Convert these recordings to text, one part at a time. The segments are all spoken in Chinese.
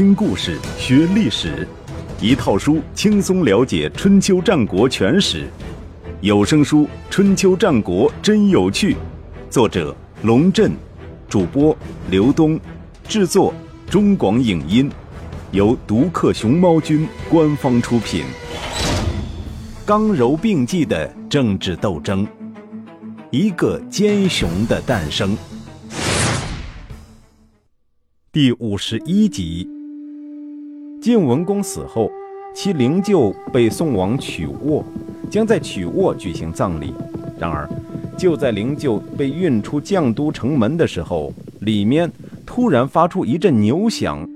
听故事学历史，一套书轻松了解春秋战国全史。有声书《春秋战国真有趣》，作者龙震，主播刘东，制作中广影音，由独克熊猫君官方出品。刚柔并济的政治斗争，一个奸雄的诞生。第五十一集，晋文公死后，其灵柩被送往曲沃，将在曲沃举行葬礼。然而，就在灵柩被运出绛都城门的时候，里面突然发出一阵牛响。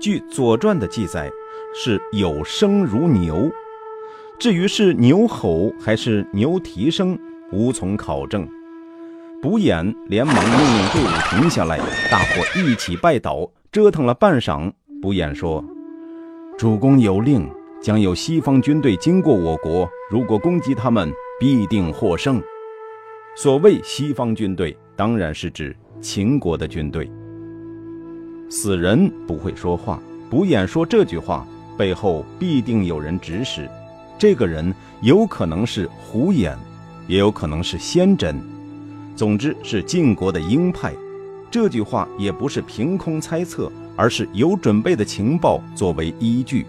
据《左传》的记载，是有声如牛。至于是牛吼还是牛蹄声，无从考证。卜眼连忙命令队伍停下来，大伙一起拜倒，折腾了半晌。卜眼说：“主公有令，将有西方军队经过我国，如果攻击他们，必定获胜。”所谓西方军队，当然是指秦国的军队。死人不会说话，卜眼说这句话背后必定有人指使，这个人有可能是胡眼，也有可能是先真。总之是晋国的鹰派，这句话也不是凭空猜测，而是有准备的情报作为依据。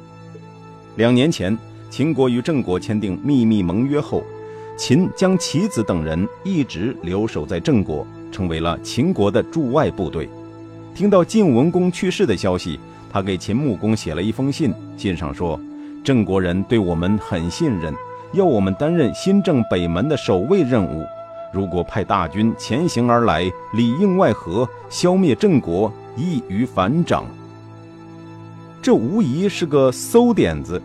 两年前，秦国与郑国签订秘密盟约后，秦将齐子等人一直留守在郑国，成为了秦国的驻外部队。听到晋文公去世的消息，他给秦穆公写了一封信，信上说：“郑国人对我们很信任，要我们担任新郑北门的守卫任务。”如果派大军前行而来，里应外合，消灭郑国，易于反掌。这无疑是个馊点子。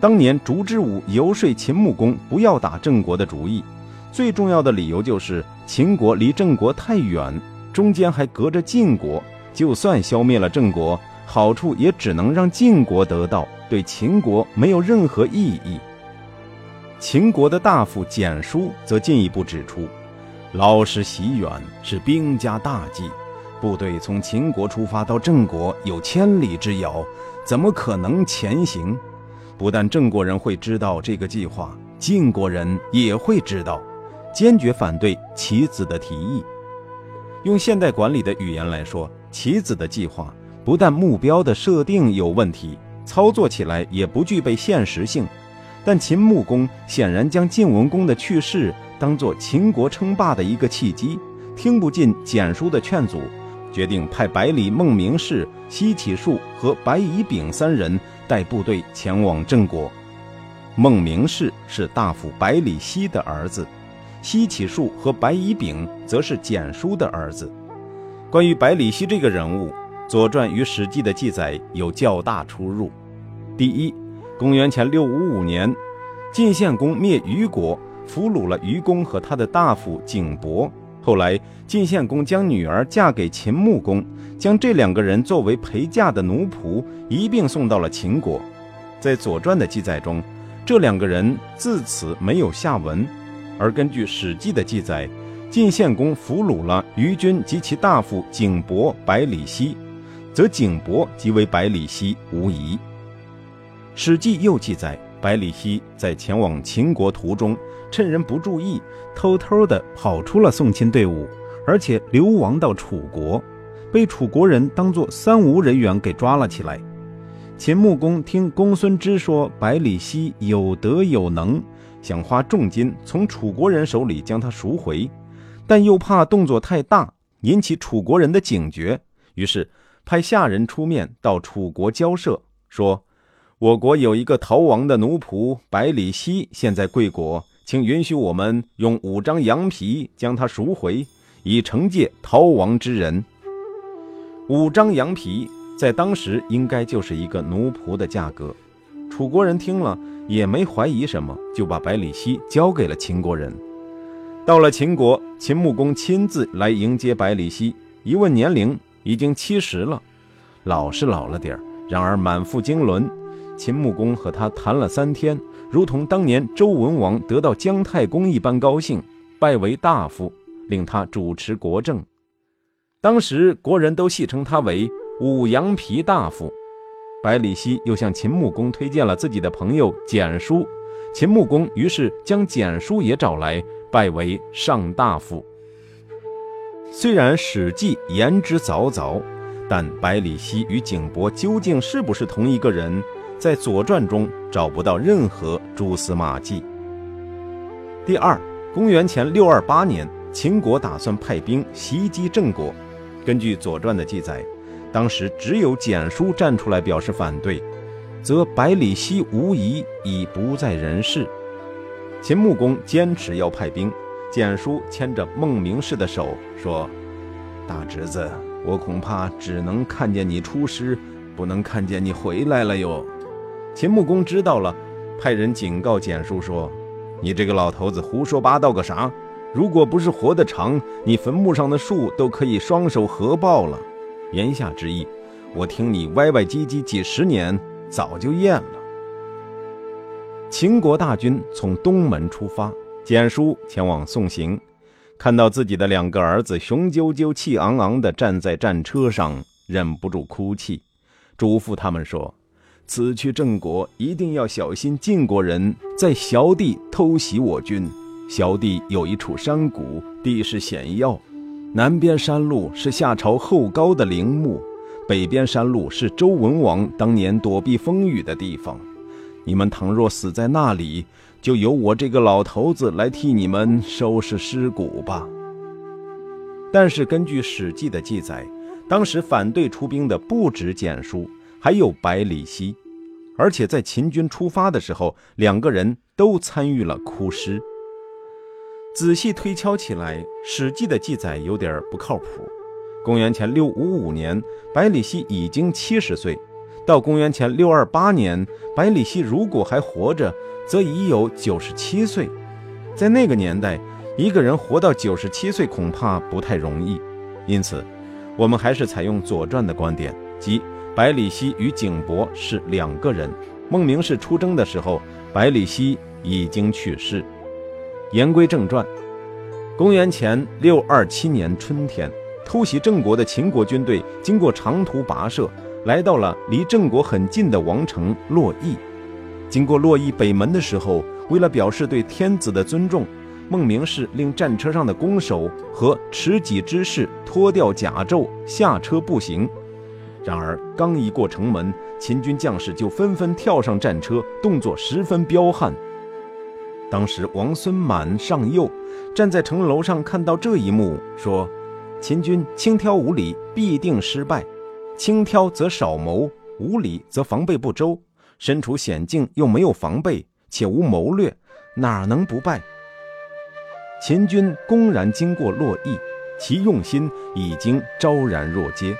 当年烛之武游说秦穆公不要打郑国的主意，最重要的理由就是秦国离郑国太远，中间还隔着晋国，就算消灭了郑国，好处也只能让晋国得到，对秦国没有任何意义。秦国的大夫简书则进一步指出，老师袭远是兵家大忌，部队从秦国出发到郑国有千里之遥，怎么可能前行？不但郑国人会知道这个计划，晋国人也会知道，坚决反对棋子的提议。用现代管理的语言来说，棋子的计划不但目标的设定有问题，操作起来也不具备现实性。但秦穆公显然将晋文公的去世当作秦国称霸的一个契机，听不进简书的劝阻，决定派百里孟明氏、西乞术和白乙丙三人带部队前往郑国。孟明氏是大夫百里奚的儿子，西乞术和白乙丙则是简书的儿子。关于百里奚这个人物，《左传》与《史记》的记载有较大出入。第一。公元前六五五年，晋献公灭虞国，俘虏了虞公和他的大夫景伯。后来，晋献公将女儿嫁给秦穆公，将这两个人作为陪嫁的奴仆一并送到了秦国。在《左传》的记载中，这两个人自此没有下文。而根据《史记》的记载，晋献公俘虏了虞君及其大夫景伯、百里奚，则景伯即为百里奚无疑。《史记》又记载，百里奚在前往秦国途中，趁人不注意，偷偷地跑出了送亲队伍，而且流亡到楚国，被楚国人当作三无人员给抓了起来。秦穆公听公孙支说百里奚有德有能，想花重金从楚国人手里将他赎回，但又怕动作太大引起楚国人的警觉，于是派下人出面到楚国交涉，说。我国有一个逃亡的奴仆百里奚，现在贵国，请允许我们用五张羊皮将他赎回，以惩戒逃亡之人。五张羊皮在当时应该就是一个奴仆的价格。楚国人听了也没怀疑什么，就把百里奚交给了秦国人。到了秦国，秦穆公亲自来迎接百里奚，一问年龄，已经七十了，老是老了点儿，然而满腹经纶。秦穆公和他谈了三天，如同当年周文王得到姜太公一般高兴，拜为大夫，令他主持国政。当时国人都戏称他为五羊皮大夫，百里奚又向秦穆公推荐了自己的朋友简叔，秦穆公于是将简叔也找来，拜为上大夫。虽然《史记》言之凿凿，但百里奚与景伯究竟是不是同一个人，在《左传》中找不到任何蛛丝马迹。第二，公元前六二八年，秦国打算派兵袭击郑国。根据《左传》的记载，当时只有简叔站出来表示反对，则百里奚无疑已不在人世。秦穆公坚持要派兵。简叔牵着孟明氏的手说：“大侄子，我恐怕只能看见你出师，不能看见你回来了哟。”秦穆公知道了，派人警告简叔说：“你这个老头子胡说八道个啥？如果不是活得长，你坟墓上的树都可以双手合抱了。”言下之意，我听你歪歪唧唧几十年，早就厌了。秦国大军从东门出发。简叔前往送行，看到自己的两个儿子雄赳赳、气昂昂地站在战车上，忍不住哭泣，嘱咐他们说：“此去郑国，一定要小心晋国人在萧地偷袭我军。萧地有一处山谷，地势险要，南边山路是夏朝后高的陵墓，北边山路是周文王当年躲避风雨的地方。你们倘若死在那里，”就由我这个老头子来替你们收拾尸骨吧。但是根据《史记》的记载，当时反对出兵的不止简叔，还有百里奚，而且在秦军出发的时候，两个人都参与了哭尸。仔细推敲起来，《史记》的记载有点不靠谱。公元前六五五年，百里奚已经七十岁。到公元前六二八年，百里奚如果还活着，则已有九十七岁。在那个年代，一个人活到九十七岁恐怕不太容易。因此，我们还是采用《左传》的观点，即百里奚与景伯是两个人。孟明氏出征的时候，百里奚已经去世。言归正传，公元前六二七年春天，偷袭郑国的秦国军队经过长途跋涉。来到了离郑国很近的王城洛邑，经过洛邑北门的时候，为了表示对天子的尊重，孟明氏令战车上的弓手和持戟之士脱掉甲胄下车步行。然而刚一过城门，秦军将士就纷纷跳上战车，动作十分彪悍。当时王孙满上右，站在城楼上看到这一幕，说：“秦军轻佻无礼，必定失败。”轻佻则少谋，无礼则防备不周。身处险境又没有防备，且无谋略，哪能不败？秦军公然经过洛邑，其用心已经昭然若揭。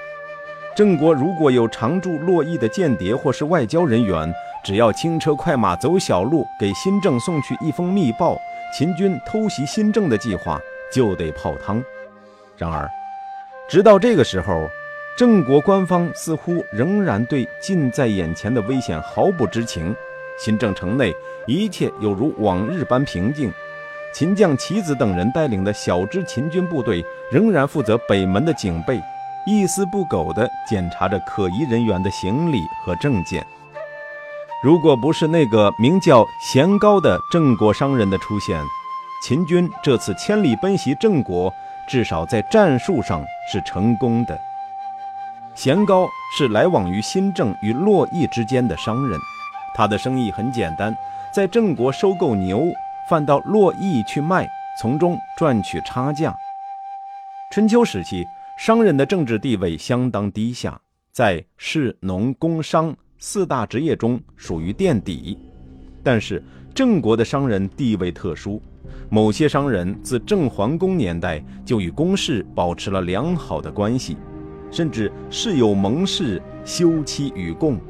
郑国如果有常驻洛邑的间谍或是外交人员，只要轻车快马走小路，给新郑送去一封密报，秦军偷袭新郑的计划就得泡汤。然而，直到这个时候。郑国官方似乎仍然对近在眼前的危险毫不知情。新郑城内一切有如往日般平静。秦将棋子等人带领的小支秦军部队仍然负责北门的警备，一丝不苟地检查着可疑人员的行李和证件。如果不是那个名叫贤高的郑国商人的出现，秦军这次千里奔袭郑国，至少在战术上是成功的。贤高是来往于新郑与洛邑之间的商人，他的生意很简单，在郑国收购牛，贩到洛邑去卖，从中赚取差价。春秋时期，商人的政治地位相当低下，在士、农、工商四大职业中属于垫底。但是郑国的商人地位特殊，某些商人自郑桓公年代就与公室保持了良好的关系。甚至世有盟誓，休戚与共。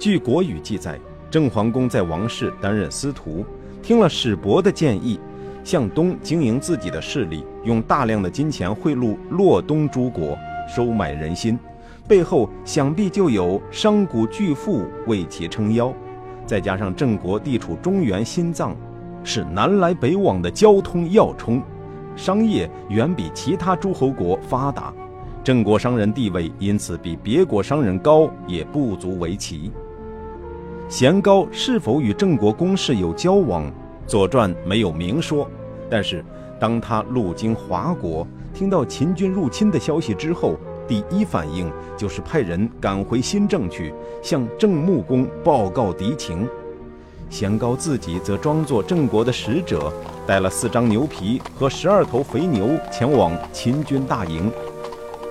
据《国语》记载，郑桓公在王室担任司徒，听了史伯的建议，向东经营自己的势力，用大量的金钱贿赂洛东诸国，收买人心，背后想必就有商贾巨富为其撑腰。再加上郑国地处中原心脏，是南来北往的交通要冲，商业远比其他诸侯国发达。郑国商人地位因此比别国商人高，也不足为奇。贤高是否与郑国公室有交往，《左传》没有明说。但是，当他路经华国，听到秦军入侵的消息之后，第一反应就是派人赶回新郑去，向郑穆公报告敌情。贤高自己则装作郑国的使者，带了四张牛皮和十二头肥牛前往秦军大营。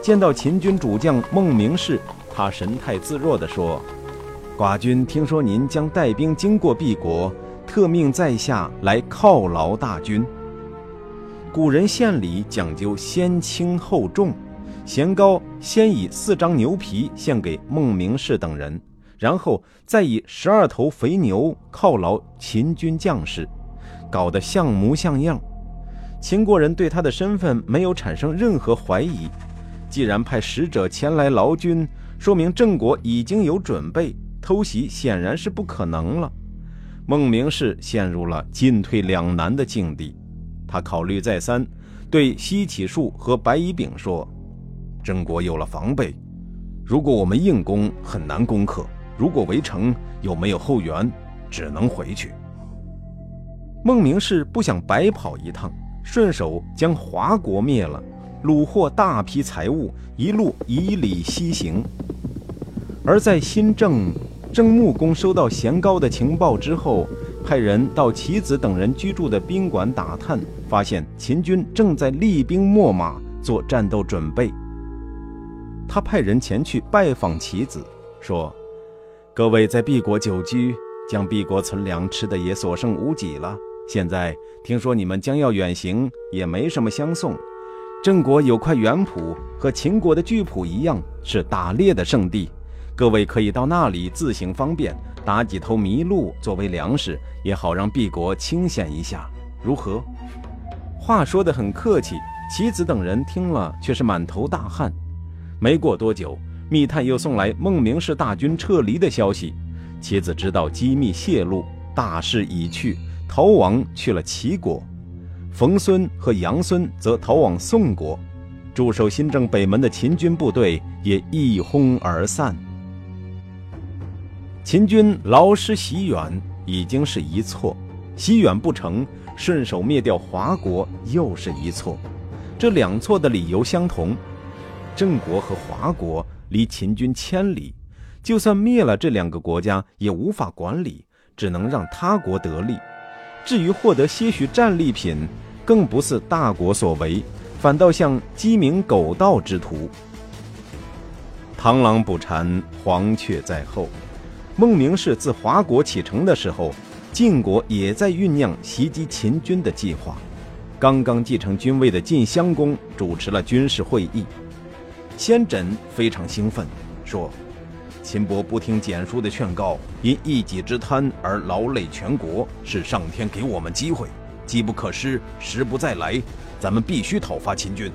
见到秦军主将孟明视，他神态自若地说：“寡君听说您将带兵经过敝国，特命在下来犒劳大军。古人献礼讲究先轻后重。”贤高先以四张牛皮献给孟明视等人，然后再以十二头肥牛犒劳秦军将士，搞得像模像样。秦国人对他的身份没有产生任何怀疑。既然派使者前来劳军，说明郑国已经有准备，偷袭显然是不可能了。孟明氏陷入了进退两难的境地。他考虑再三，对西乞术和白乙丙说。郑国有了防备，如果我们硬攻，很难攻克；如果围城，又没有后援，只能回去。孟明视不想白跑一趟，顺手将华国灭了，虏获大批财物，一路以礼西行。而在新郑，郑穆公收到贤高的情报之后，派人到棋子等人居住的宾馆打探，发现秦军正在厉兵秣马，做战斗准备。他派人前去拜访棋子，说：“各位在敝国久居，将敝国存粮吃的也所剩无几了。现在听说你们将要远行，也没什么相送。郑国有块原圃，和秦国的巨圃一样，是打猎的圣地。各位可以到那里自行方便，打几头麋鹿作为粮食，也好让敝国清闲一下。如何？”话说得很客气，棋子等人听了却是满头大汗。没过多久，密探又送来孟明氏大军撤离的消息。妻子知道机密泄露，大势已去，逃亡去了齐国。冯孙和杨孙则逃往宋国。驻守新郑北门的秦军部队也一哄而散。秦军劳师袭远已经是一错，袭远不成，顺手灭掉华国又是一错。这两错的理由相同。郑国和华国离秦军千里，就算灭了这两个国家，也无法管理，只能让他国得利。至于获得些许战利品，更不是大国所为，反倒像鸡鸣狗盗之徒。螳螂捕蝉，黄雀在后。孟明视自华国启程的时候，晋国也在酝酿袭击秦军的计划。刚刚继承君位的晋襄公主持了军事会议。先轸非常兴奋，说：“秦伯不听简书的劝告，因一己之贪而劳累全国，是上天给我们机会，机不可失，时不再来，咱们必须讨伐秦军。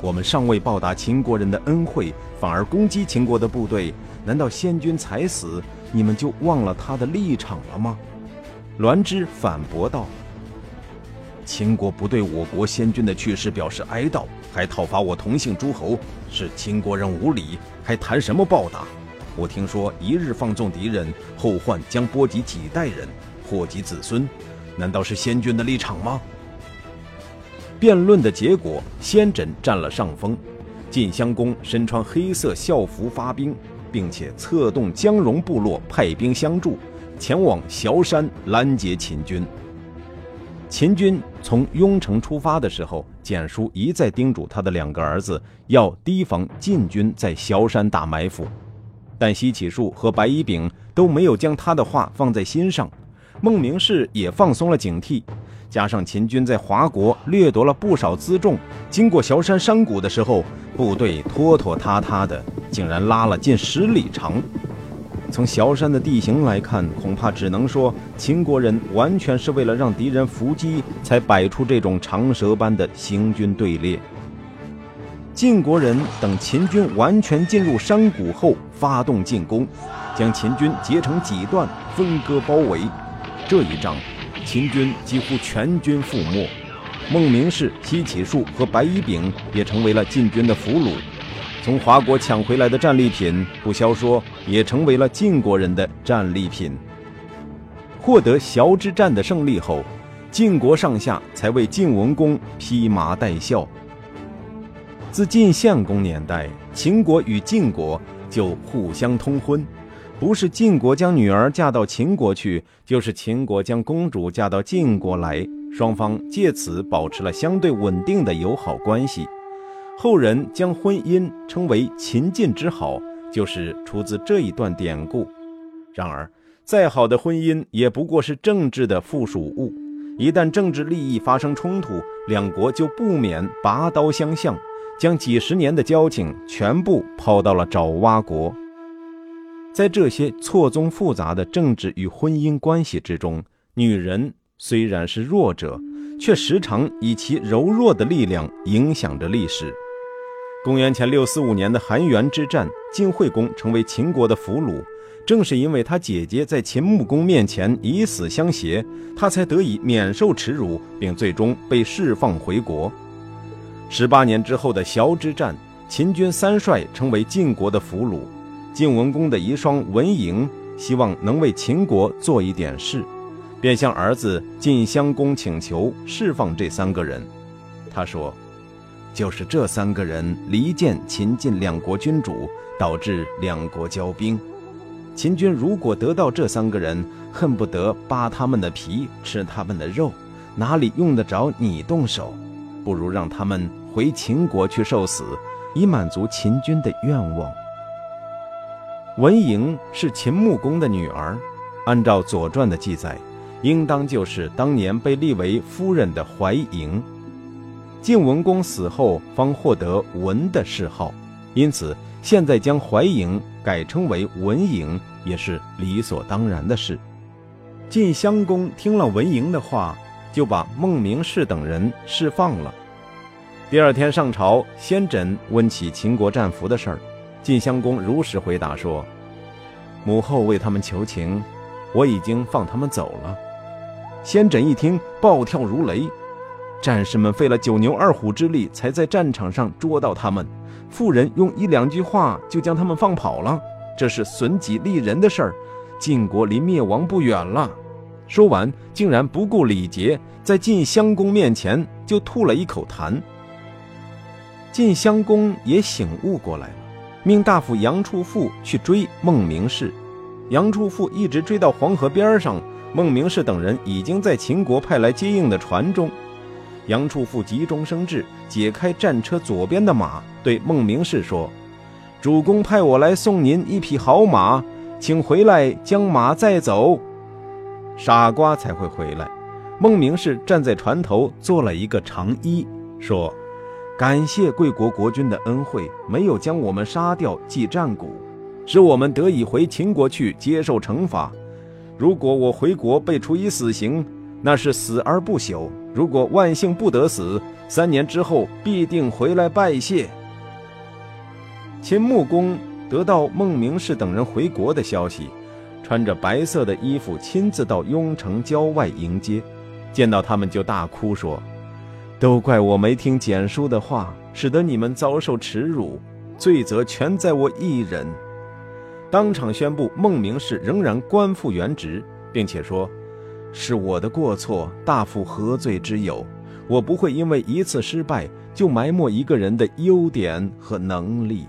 我们尚未报答秦国人的恩惠，反而攻击秦国的部队，难道先君才死，你们就忘了他的立场了吗？”栾枝反驳道。秦国不对我国先君的去世表示哀悼，还讨伐我同姓诸侯，是秦国人无礼，还谈什么报答？我听说一日放纵敌人，后患将波及几代人，祸及子孙，难道是先君的立场吗？辩论的结果，先轸占了上风。晋襄公身穿黑色校服发兵，并且策动姜戎部落派兵相助，前往崤山拦截秦军。秦军从雍城出发的时候，简书一再叮嘱他的两个儿子要提防晋军在崤山打埋伏，但西乞术和白乙丙都没有将他的话放在心上。孟明视也放松了警惕，加上秦军在华国掠夺了不少辎重，经过崤山山谷的时候，部队拖拖沓沓的，竟然拉了近十里长。从崤山的地形来看，恐怕只能说秦国人完全是为了让敌人伏击，才摆出这种长蛇般的行军队列。晋国人等秦军完全进入山谷后，发动进攻，将秦军截成几段，分割包围。这一仗，秦军几乎全军覆没。孟明视、西起术和白乙丙也成为了晋军的俘虏。从华国抢回来的战利品，不消说，也成为了晋国人的战利品。获得崤之战的胜利后，晋国上下才为晋文公披麻戴孝。自晋献公年代，秦国与晋国就互相通婚，不是晋国将女儿嫁到秦国去，就是秦国将公主嫁到晋国来，双方借此保持了相对稳定的友好关系。后人将婚姻称为“秦晋之好”，就是出自这一段典故。然而，再好的婚姻也不过是政治的附属物，一旦政治利益发生冲突，两国就不免拔刀相向，将几十年的交情全部抛到了爪哇国。在这些错综复杂的政治与婚姻关系之中，女人虽然是弱者，却时常以其柔弱的力量影响着历史。公元前六四五年的韩元之战，晋惠公成为秦国的俘虏。正是因为他姐姐在秦穆公面前以死相挟，他才得以免受耻辱，并最终被释放回国。十八年之后的崤之战，秦军三帅成为晋国的俘虏。晋文公的遗孀文嬴希望能为秦国做一点事，便向儿子晋襄公请求释放这三个人。他说：“就是这三个人离间秦晋两国君主，导致两国交兵。”秦军如果得到这三个人，恨不得扒他们的皮，吃他们的肉，哪里用得着你动手？不如让他们回秦国去受死，以满足秦军的愿望。文嬴是秦穆公的女儿，按照《左传》的记载，应当就是当年被立为夫人的怀嬴。晋文公死后，方获得文的谥号。因此，现在将怀嬴改称为文嬴也是理所当然的事。晋襄公听了文嬴的话，就把孟明视等人释放了。第二天上朝，先轸问起秦国战俘的事儿，晋襄公如实回答说：“母后为他们求情，我已经放他们走了。”先轸一听，暴跳如雷：“战士们费了九牛二虎之力，才在战场上捉到他们。”妇人用一两句话就将他们放跑了，这是损己利人的事儿。晋国离灭亡不远了。说完，竟然不顾礼节，在晋襄公面前就吐了一口痰。晋襄公也醒悟过来了，命大夫杨处父去追孟明视。杨处父一直追到黄河边上，孟明氏等人已经在秦国派来接应的船中。杨处父急中生智，解开战车左边的马，对孟明氏说：“主公派我来送您一匹好马，请回来将马载走。”傻瓜才会回来。孟明氏站在船头做了一个长揖，说：“感谢贵国国君的恩惠，没有将我们杀掉记战鼓，使我们得以回秦国去接受惩罚。如果我回国被处以死刑，那是死而不朽。”如果万幸不得死，三年之后必定回来拜谢。秦穆公得到孟明氏等人回国的消息，穿着白色的衣服，亲自到雍城郊外迎接，见到他们就大哭说：“都怪我没听简叔的话，使得你们遭受耻辱，罪责全在我一人。”当场宣布孟明氏仍然官复原职，并且说。是我的过错，大夫何罪之有？我不会因为一次失败就埋没一个人的优点和能力。